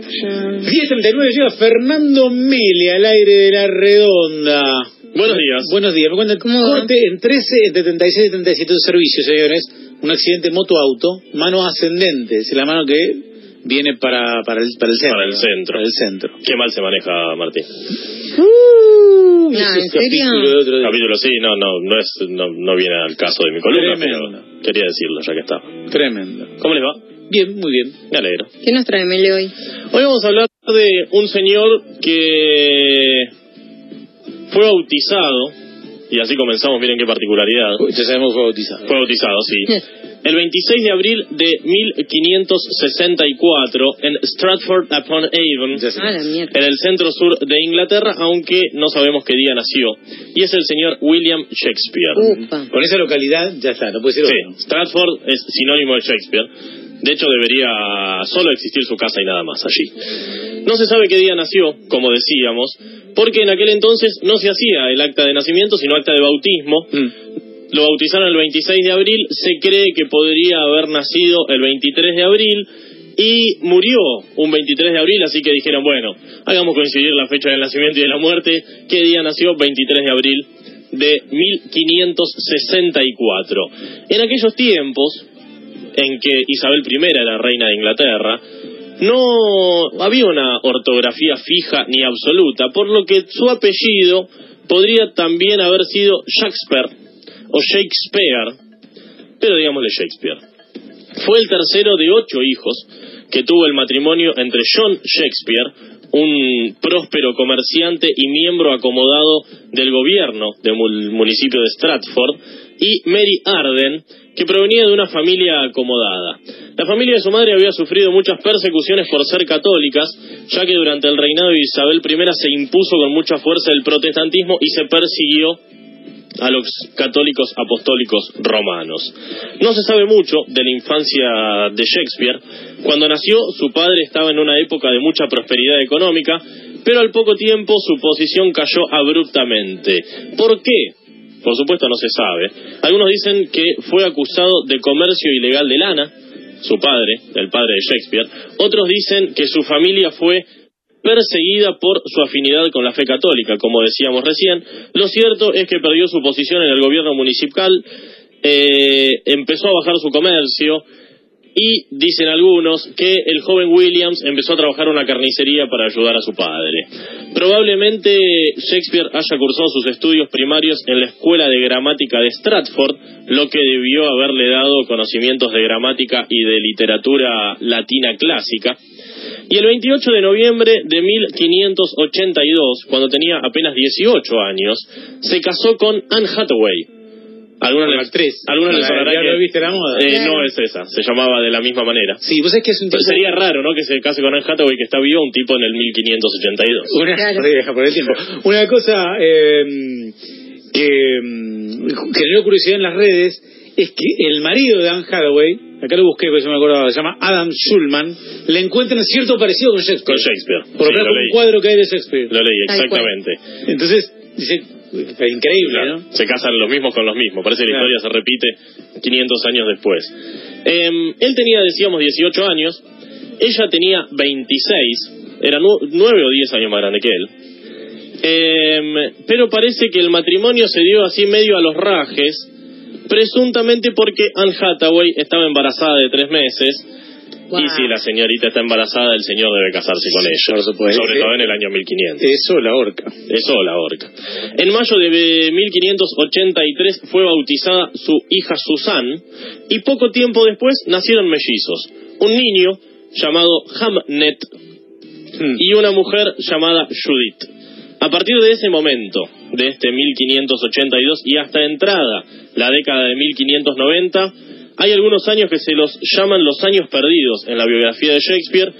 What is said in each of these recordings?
10.39 llega Fernando Mele al aire de la redonda. Buenos días. Buenos días. Me cuentan ¿Cómo corte en 13, entre 36 y 37 de servicio, señores. Un accidente moto-auto, mano ascendente. Es la mano que viene para, para, el, para el centro. Para el centro. Para el centro. Qué mal se maneja, Martín. Uh, No, ¿en serio? capítulo de otro día. Capítulo sí, no, no, no es, no, no viene al caso de mi columna, Tremendo. pero quería decirlo ya que estaba. Tremendo. ¿Cómo les va? Bien, muy bien. Me alegro. ¿Qué nos trae Mele hoy? Hoy vamos a hablar de un señor que fue bautizado, y así comenzamos, miren qué particularidad. Uy, Ya sabemos fue bautizado. Fue bautizado, sí. El 26 de abril de 1564 en Stratford upon Avon. Ah, en el centro sur de Inglaterra, aunque no sabemos qué día nació. Y es el señor William Shakespeare. Upa. Con esa localidad ya está, no puede ser Sí, otro. Stratford es sinónimo de Shakespeare. De hecho, debería solo existir su casa y nada más allí. No se sabe qué día nació, como decíamos, porque en aquel entonces no se hacía el acta de nacimiento, sino acta de bautismo. Mm. Lo bautizaron el 26 de abril, se cree que podría haber nacido el 23 de abril y murió un 23 de abril, así que dijeron, bueno, hagamos coincidir la fecha del nacimiento y de la muerte. ¿Qué día nació? 23 de abril de 1564. En aquellos tiempos, en que Isabel I era reina de Inglaterra, no había una ortografía fija ni absoluta, por lo que su apellido podría también haber sido Shakespeare o Shakespeare, pero digámosle Shakespeare. Fue el tercero de ocho hijos que tuvo el matrimonio entre John Shakespeare, un próspero comerciante y miembro acomodado del gobierno del mu- municipio de Stratford, y Mary Arden, que provenía de una familia acomodada. La familia de su madre había sufrido muchas persecuciones por ser católicas, ya que durante el reinado de Isabel I se impuso con mucha fuerza el protestantismo y se persiguió a los católicos apostólicos romanos. No se sabe mucho de la infancia de Shakespeare. Cuando nació, su padre estaba en una época de mucha prosperidad económica, pero al poco tiempo su posición cayó abruptamente. ¿Por qué? Por supuesto no se sabe. Algunos dicen que fue acusado de comercio ilegal de lana, su padre, el padre de Shakespeare. Otros dicen que su familia fue perseguida por su afinidad con la fe católica, como decíamos recién. Lo cierto es que perdió su posición en el gobierno municipal, eh, empezó a bajar su comercio y dicen algunos que el joven Williams empezó a trabajar en una carnicería para ayudar a su padre. Probablemente Shakespeare haya cursado sus estudios primarios en la Escuela de Gramática de Stratford, lo que debió haberle dado conocimientos de gramática y de literatura latina clásica. Y el 28 de noviembre de 1582, cuando tenía apenas 18 años, se casó con Anne Hathaway. Les, la actriz. algunos les La- sonará ya que- lo viste la moda. Eh, Claro. No es esa, se llamaba de la misma manera. Sí, vos sabés que es un Pero tipo... sería raro, ¿no? Que se case con Anne Hathaway, que está vivo, un tipo en el 1582. Una, Claro. Por el tiempo. Una cosa eh, que generó curiosidad en las redes es que el marido de Anne Hathaway, acá lo busqué porque yo me acordaba, se llama Adam Schulman, le encuentran cierto parecido con Shakespeare. Con Shakespeare. Por Sí, lo menos un cuadro que hay de Shakespeare. Lo leí, exactamente. Entonces, dice, es increíble, Claro, ¿no? Se casan los mismos con los mismos. Parece que la historia se repite 500 años después. Eh, él tenía, decíamos, 18 años. Ella tenía 26. Era 9 o 10 años más grande que él. Eh, pero parece que el matrimonio se dio así medio a los rajes, presuntamente porque Anne Hathaway estaba embarazada de tres meses. Wow. Y si la señorita está embarazada, el señor debe casarse con ella. Por supuesto. Sobre todo en el año 1500. Eso la horca. Eso la horca. En mayo de 1583 fue bautizada su hija Susan y poco tiempo después nacieron mellizos. Un niño llamado Hamnet Hmm. y una mujer llamada Judith. A partir de ese momento, de este 1582 y hasta entrada la década de 1590, hay algunos años que se los llaman los años perdidos en la biografía de Shakespeare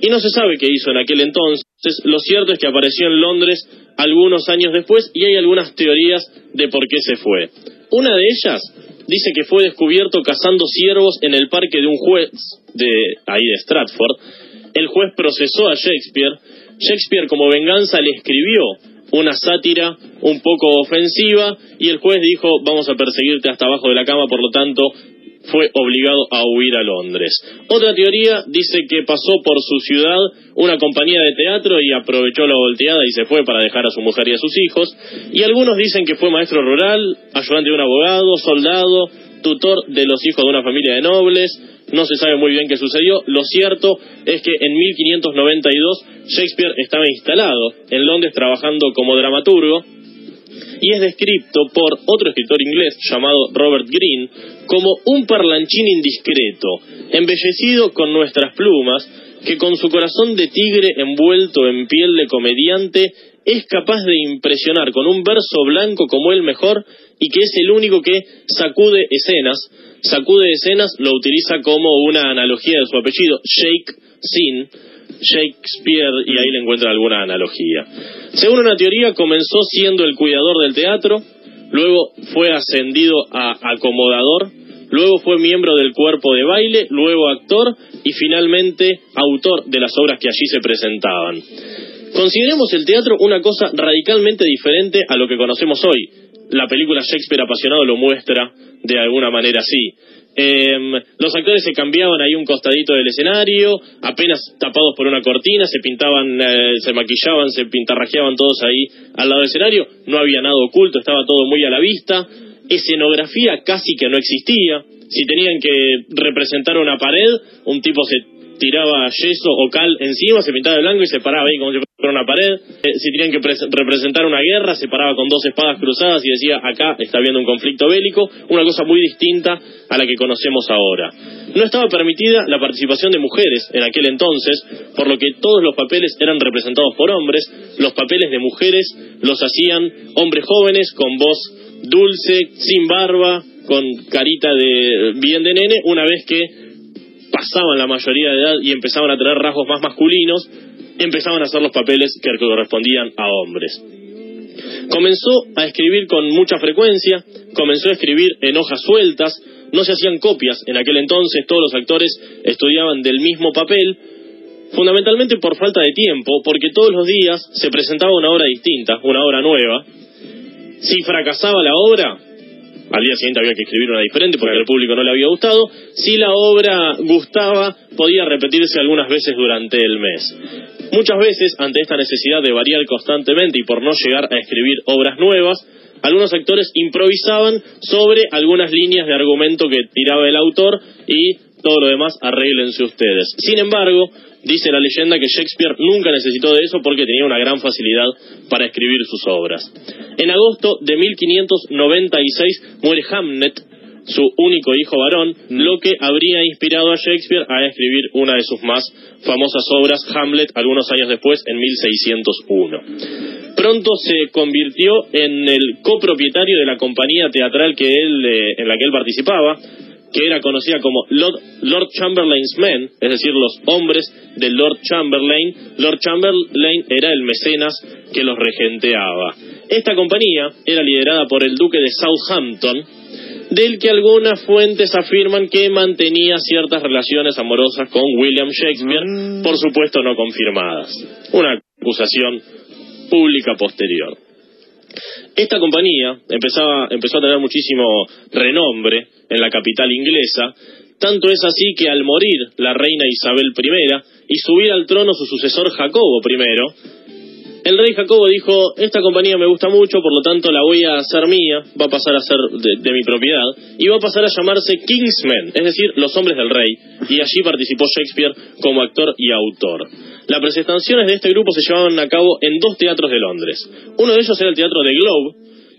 y no se sabe qué hizo en aquel entonces. Lo cierto es que apareció en Londres algunos años después y hay algunas teorías de por qué se fue. Una de ellas dice que fue descubierto cazando ciervos en el parque de un juez de ahí de Stratford. El juez procesó a Shakespeare. Shakespeare como venganza le escribió una sátira un poco ofensiva y el juez dijo vamos a perseguirte hasta abajo de la cama, por lo tanto fue obligado a huir a Londres. Otra teoría dice que pasó por su ciudad una compañía de teatro y aprovechó la volteada y se fue para dejar a su mujer y a sus hijos. Y algunos dicen que fue maestro rural, ayudante de un abogado, soldado, tutor de los hijos de una familia de nobles. No se sabe muy bien qué sucedió. Lo cierto es que en 1592 Shakespeare estaba instalado en Londres trabajando como dramaturgo y es descrito por otro escritor inglés llamado Robert Greene como un parlanchín indiscreto, embellecido con nuestras plumas, que con su corazón de tigre envuelto en piel de comediante es capaz de impresionar con un verso blanco como el mejor y que es el único que sacude escenas. Sacude escenas lo utiliza como una analogía de su apellido, Shake Sin, Shakespeare, y ahí le encuentra alguna analogía. Según una teoría, comenzó siendo el cuidador del teatro, luego fue ascendido a acomodador, luego fue miembro del cuerpo de baile, luego actor y finalmente autor de las obras que allí se presentaban. Consideremos el teatro una cosa radicalmente diferente a lo que conocemos hoy. La película Shakespeare apasionado lo muestra de alguna manera así. Em, los actores se cambiaban ahí un costadito del escenario, apenas tapados por una cortina, se pintaban, eh, se maquillaban, se pintarrajeaban todos ahí al lado del escenario, no había nada oculto, estaba todo muy a la vista, escenografía casi que no existía, si tenían que representar una pared, un tipo se tiraba yeso o cal encima, se pintaba de blanco y se paraba ahí como si fuera una pared. Eh, si tenían que representar una guerra, se paraba con dos espadas cruzadas y decía, acá está habiendo un conflicto bélico, una cosa muy distinta a la que conocemos ahora. No estaba permitida la participación de mujeres en aquel entonces, por lo que todos los papeles eran representados por hombres, los papeles de mujeres los hacían hombres jóvenes con voz dulce, sin barba, con carita de bien de nene, una vez que pasaban la mayoría de edad y empezaban a tener rasgos más masculinos, empezaban a hacer los papeles que correspondían a hombres. Comenzó a escribir con mucha frecuencia, comenzó a escribir en hojas sueltas, no se hacían copias en aquel entonces, todos los actores estudiaban del mismo papel, fundamentalmente por falta de tiempo, porque todos los días se presentaba una obra distinta, una obra nueva. Si fracasaba la obra, al día siguiente había que escribir una diferente porque al público no le había gustado. Si la obra gustaba, podía repetirse algunas veces durante el mes. Muchas veces, ante esta necesidad de variar constantemente y por no llegar a escribir obras nuevas, algunos actores improvisaban sobre algunas líneas de argumento que tiraba el autor y todo lo demás arréglense ustedes. Sin embargo, dice la leyenda que Shakespeare nunca necesitó de eso porque tenía una gran facilidad para escribir sus obras. En agosto de 1596 muere Hamnet, su único hijo varón, mm. lo que habría inspirado a Shakespeare a escribir una de sus más famosas obras, Hamlet, algunos años después, en 1601. Pronto se convirtió en el copropietario de la compañía teatral que él, eh, en la que él participaba, que era conocida como Lord, Lord, Chamberlain's Men, es decir, los hombres de Lord Chamberlain. Lord Chamberlain era el mecenas que los regenteaba. Esta compañía era liderada por el duque de Southampton, del que algunas fuentes afirman que mantenía ciertas relaciones amorosas con William Shakespeare, mm. por supuesto no confirmadas. Una acusación pública posterior. Esta compañía empezaba, empezó a tener muchísimo renombre en la capital inglesa, tanto es así que al morir la reina Isabel I y subir al trono su sucesor Jacobo I, el rey Jacobo dijo, esta compañía me gusta mucho, por lo tanto la voy a hacer mía, va a pasar a ser de, mi propiedad, y va a pasar a llamarse Kingsmen, es decir, los hombres del rey, y allí participó Shakespeare como actor y autor. Las presentaciones de este grupo se llevaban a cabo en dos teatros de Londres. Uno de ellos era el Teatro de Globe,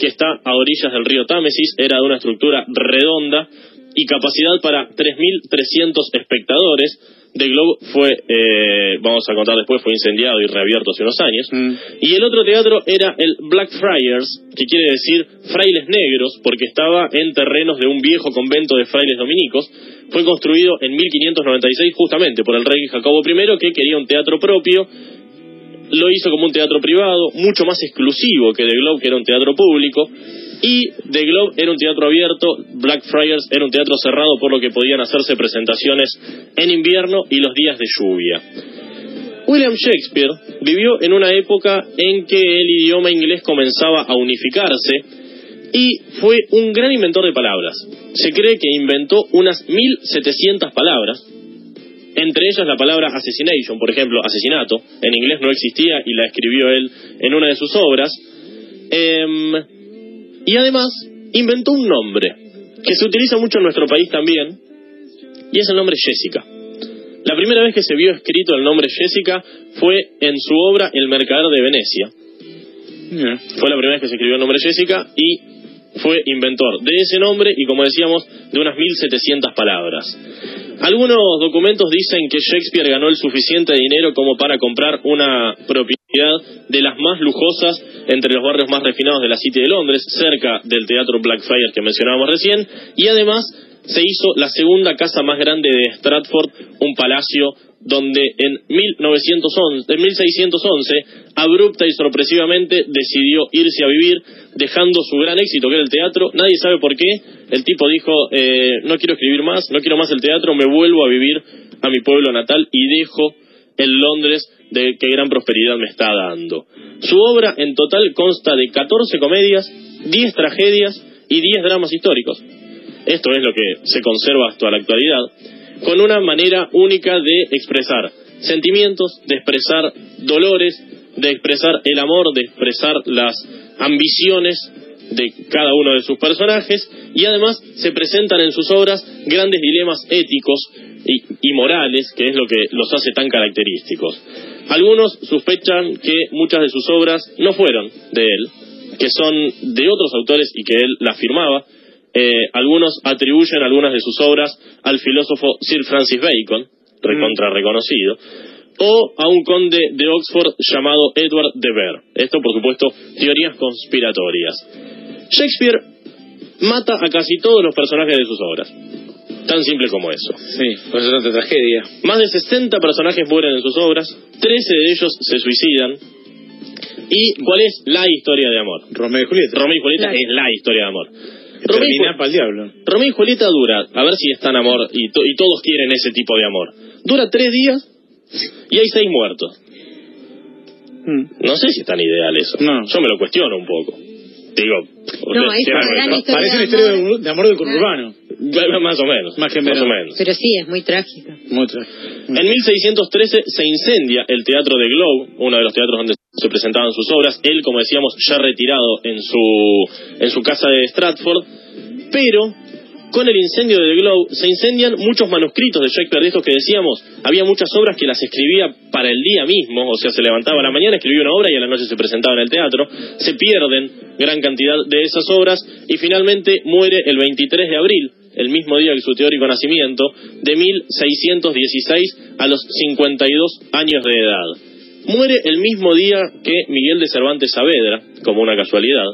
que está a orillas del río Támesis, era de una estructura redonda y capacidad para 3.300 espectadores, The Globe fue, eh, vamos a contar después, fue incendiado y reabierto hace unos años. Mm. Y el otro teatro era el Blackfriars, que quiere decir frailes negros, porque estaba en terrenos de un viejo convento de frailes dominicos. Fue construido en 1596 justamente por el rey Jacobo I, que quería un teatro propio. Lo hizo como un teatro privado, mucho más exclusivo que The Globe, que era un teatro público y The Globe era un teatro abierto, Blackfriars era un teatro cerrado por lo que podían hacerse presentaciones en invierno y los días de lluvia. William Shakespeare vivió en una época en que el idioma inglés comenzaba a unificarse y fue un gran inventor de palabras. Se cree que inventó unas 1700 palabras, entre ellas la palabra assassination, por ejemplo, asesinato, en inglés no existía y la escribió él en una de sus obras. Em, y además inventó un nombre que se utiliza mucho en nuestro país también, y es el nombre Jessica. La primera vez que se vio escrito el nombre Jessica fue en su obra El Mercader de Venecia. Fue la primera vez que se escribió el nombre Jessica y fue inventor de ese nombre y, como decíamos, de unas 1700 palabras. Algunos documentos dicen que Shakespeare ganó el suficiente dinero como para comprar una propiedad de las más lujosas entre los barrios más refinados de la City de Londres, cerca del teatro Blackfriars que mencionábamos recién, y además se hizo la segunda casa más grande de Stratford, un palacio donde en, 1911, en 1611, abrupta y sorpresivamente, decidió irse a vivir, dejando su gran éxito, que era el teatro. Nadie sabe por qué. El tipo dijo, eh, no quiero escribir más, no quiero más el teatro, me vuelvo a vivir a mi pueblo natal y dejo el Londres de qué gran prosperidad me está dando. Su obra en total consta de 14 comedias, 10 tragedias y 10 dramas históricos. Esto es lo que se conserva hasta la actualidad con una manera única de expresar sentimientos, de expresar dolores, de expresar el amor, de expresar las ambiciones de cada uno de sus personajes y además se presentan en sus obras grandes dilemas éticos y, morales, que es lo que los hace tan característicos. Algunos sospechan que muchas de sus obras no fueron de él, que son de otros autores y que él las firmaba, eh, algunos atribuyen algunas de sus obras al filósofo Sir Francis Bacon, recontra mm. reconocido, o a un conde de Oxford llamado Edward de Vere. Esto, por supuesto, teorías conspiratorias. Shakespeare mata a casi todos los personajes de sus obras. Tan simple como eso. Sí, por eso tanta tragedia. Más de 60 personajes mueren en sus obras, 13 de ellos se suicidan. ¿Y cuál es la historia de amor? Romeo y Julieta. Romeo y Julieta es la historia de amor. Para el diablo. Romeo y Julieta dura, a ver si están amor, y, y todos quieren ese tipo de amor. Dura tres días y hay seis muertos. Hmm. No sé si es tan ideal eso. No. Yo me lo cuestiono un poco. Digo, no, parece una historia de, amor del conurbano. Más o menos. Más, o menos. Pero sí, es muy trágica. Muy trágica. En 1613 se incendia el teatro de Globe, uno de los teatros donde se presentaban sus obras. Él, como decíamos, ya retirado en su, en su casa de Stratford. Pero con el incendio de The Globe se incendian muchos manuscritos de Shakespeare, de estos que decíamos, había muchas obras que las escribía para el día mismo, o sea, se levantaba a la mañana, escribía una obra y a la noche se presentaba en el teatro, se pierden gran cantidad de esas obras y finalmente muere el 23 de abril, el mismo día que su teórico nacimiento, de 1616 a los 52 años de edad. Muere el mismo día que Miguel de Cervantes Saavedra, como una casualidad,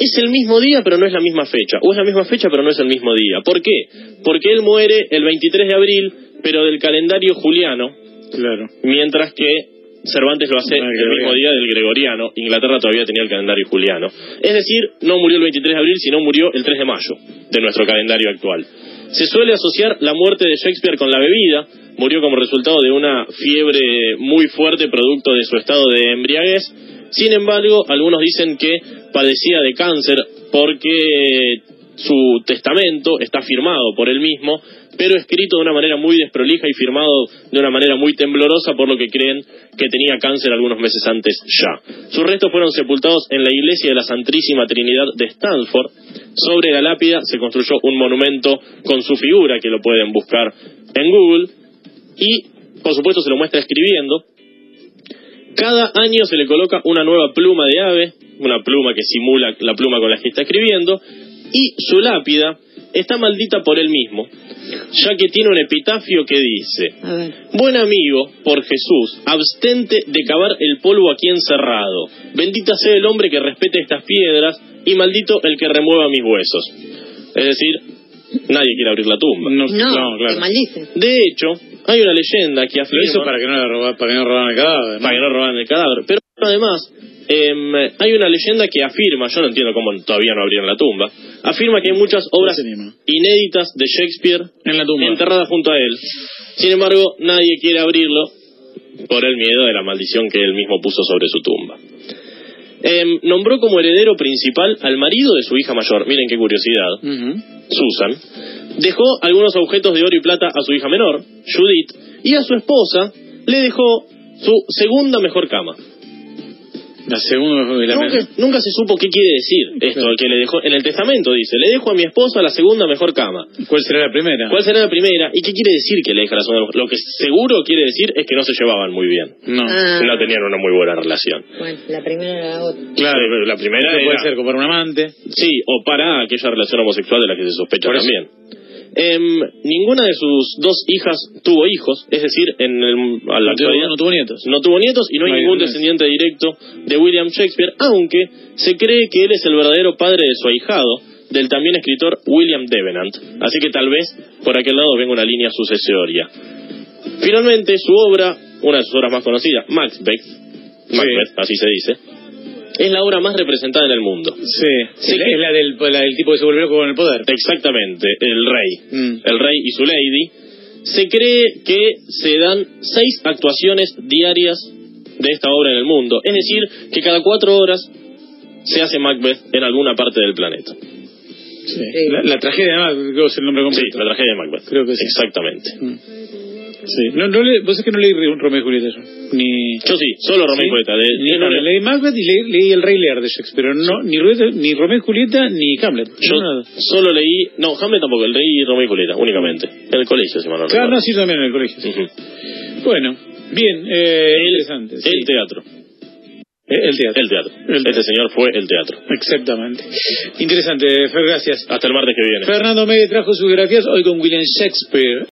es el mismo día pero no es la misma fecha, o es la misma fecha pero no es el mismo día. ¿Por qué? Porque él muere el 23 de abril, pero del calendario juliano, claro. mientras que Cervantes lo hace el mismo día del gregoriano, Inglaterra todavía tenía el calendario juliano. Es decir, no murió el 23 de abril, sino murió el 3 de mayo de nuestro calendario actual. Se suele asociar la muerte de Shakespeare con la bebida, murió como resultado de una fiebre muy fuerte producto de su estado de embriaguez, sin embargo, algunos dicen que padecía de cáncer porque su testamento está firmado por él mismo, pero escrito de una manera muy desprolija y firmado de una manera muy temblorosa, por lo que creen que tenía cáncer algunos meses antes ya. Sus restos fueron sepultados en la iglesia de la Santísima Trinidad de Stanford. Sobre la lápida se construyó un monumento con su figura, que lo pueden buscar en Google, y por supuesto se lo muestra escribiendo, cada año se le coloca una nueva pluma de ave, una pluma que simula la pluma con la que está escribiendo, y su lápida está maldita por él mismo, ya que tiene un epitafio que dice, buen amigo, por Jesús, abstente de cavar el polvo aquí encerrado, bendita sea el hombre que respete estas piedras, y maldito el que remueva mis huesos. Es decir, nadie quiere abrir la tumba. No, claro. maldice. De hecho, hay una leyenda que afirma... eso para que no, roba, para que no roban el cadáver. Para que no roban el cadáver. Pero además, em, hay una leyenda que afirma, yo no entiendo cómo todavía no abrieron la tumba, afirma que hay muchas obras inéditas de Shakespeare en la tumba. enterradas junto a él. Sin embargo, nadie quiere abrirlo por el miedo de la maldición que él mismo puso sobre su tumba. Em, nombró como heredero principal al marido de su hija mayor. Miren qué curiosidad. Susan. Dejó algunos objetos de oro y plata a su hija menor, Judith, y a su esposa le dejó su segunda mejor cama. La segunda mejor la nunca, nunca se supo qué quiere decir esto, que le dejó en el testamento dice, le dejo a mi esposa la segunda mejor cama. ¿Cuál será la primera? ¿Cuál será la primera? ¿Y qué quiere decir que le deja la segunda? Lo que seguro quiere decir es que no se llevaban muy bien. No. Ah. No tenían una muy buena relación. Bueno, la primera era la otra. Claro, la primera Puede ser como para un amante. Sí, o para aquella relación homosexual de la que se sospecha Por eso. Em, ninguna de sus dos hijas tuvo hijos, es decir, en el, a la actualidad no tuvo nietos. no tuvo nietos y no hay No hay ningún descendiente directo de William Shakespeare, aunque se cree que él es el verdadero padre de su ahijado, del también escritor William Devenant. Así que tal vez por aquel lado venga una línea sucesoria. Finalmente, su obra, una de sus obras más conocidas, Macbeth, Macbeth, así se dice, es la obra más representada en el mundo. Sí. Sí, es, la, que- es la del, la del tipo que se volvió con el poder. Exactamente, el rey. Mm. El rey y su lady. Se cree que se dan seis actuaciones diarias de esta obra en el mundo. Es decir, que cada cuatro horas se hace Macbeth en alguna parte del planeta. Sí. La, la tragedia, además, creo que es el nombre Sí, completo. la tragedia de Macbeth. Creo que sí. Exactamente. Mm. Sí. No, no le, vos es que no leí Romeo y Julieta. Ni... Yo sí, solo Romeo y ¿Sí? Julieta. De- Ni, no, leí Macbeth y leí, leí El Rey Lear de Shakespeare. pero No, ni, Ru- ni Romeo y Julieta ni Hamlet. yo No, solo leí... No, Hamlet tampoco, el rey y Romeo y Julieta, únicamente. En el colegio, si mal no Claro, recuerdo. no, sí, también en el colegio. Bueno, bien, eh, El- interesante. sí. El teatro. Eh, el teatro. El teatro. El Este teatro. señor fue el teatro. Exactamente. Interesante, Fer, gracias. Hasta el martes que viene. Fernando Megue trajo sus biografías hoy con William Shakespeare.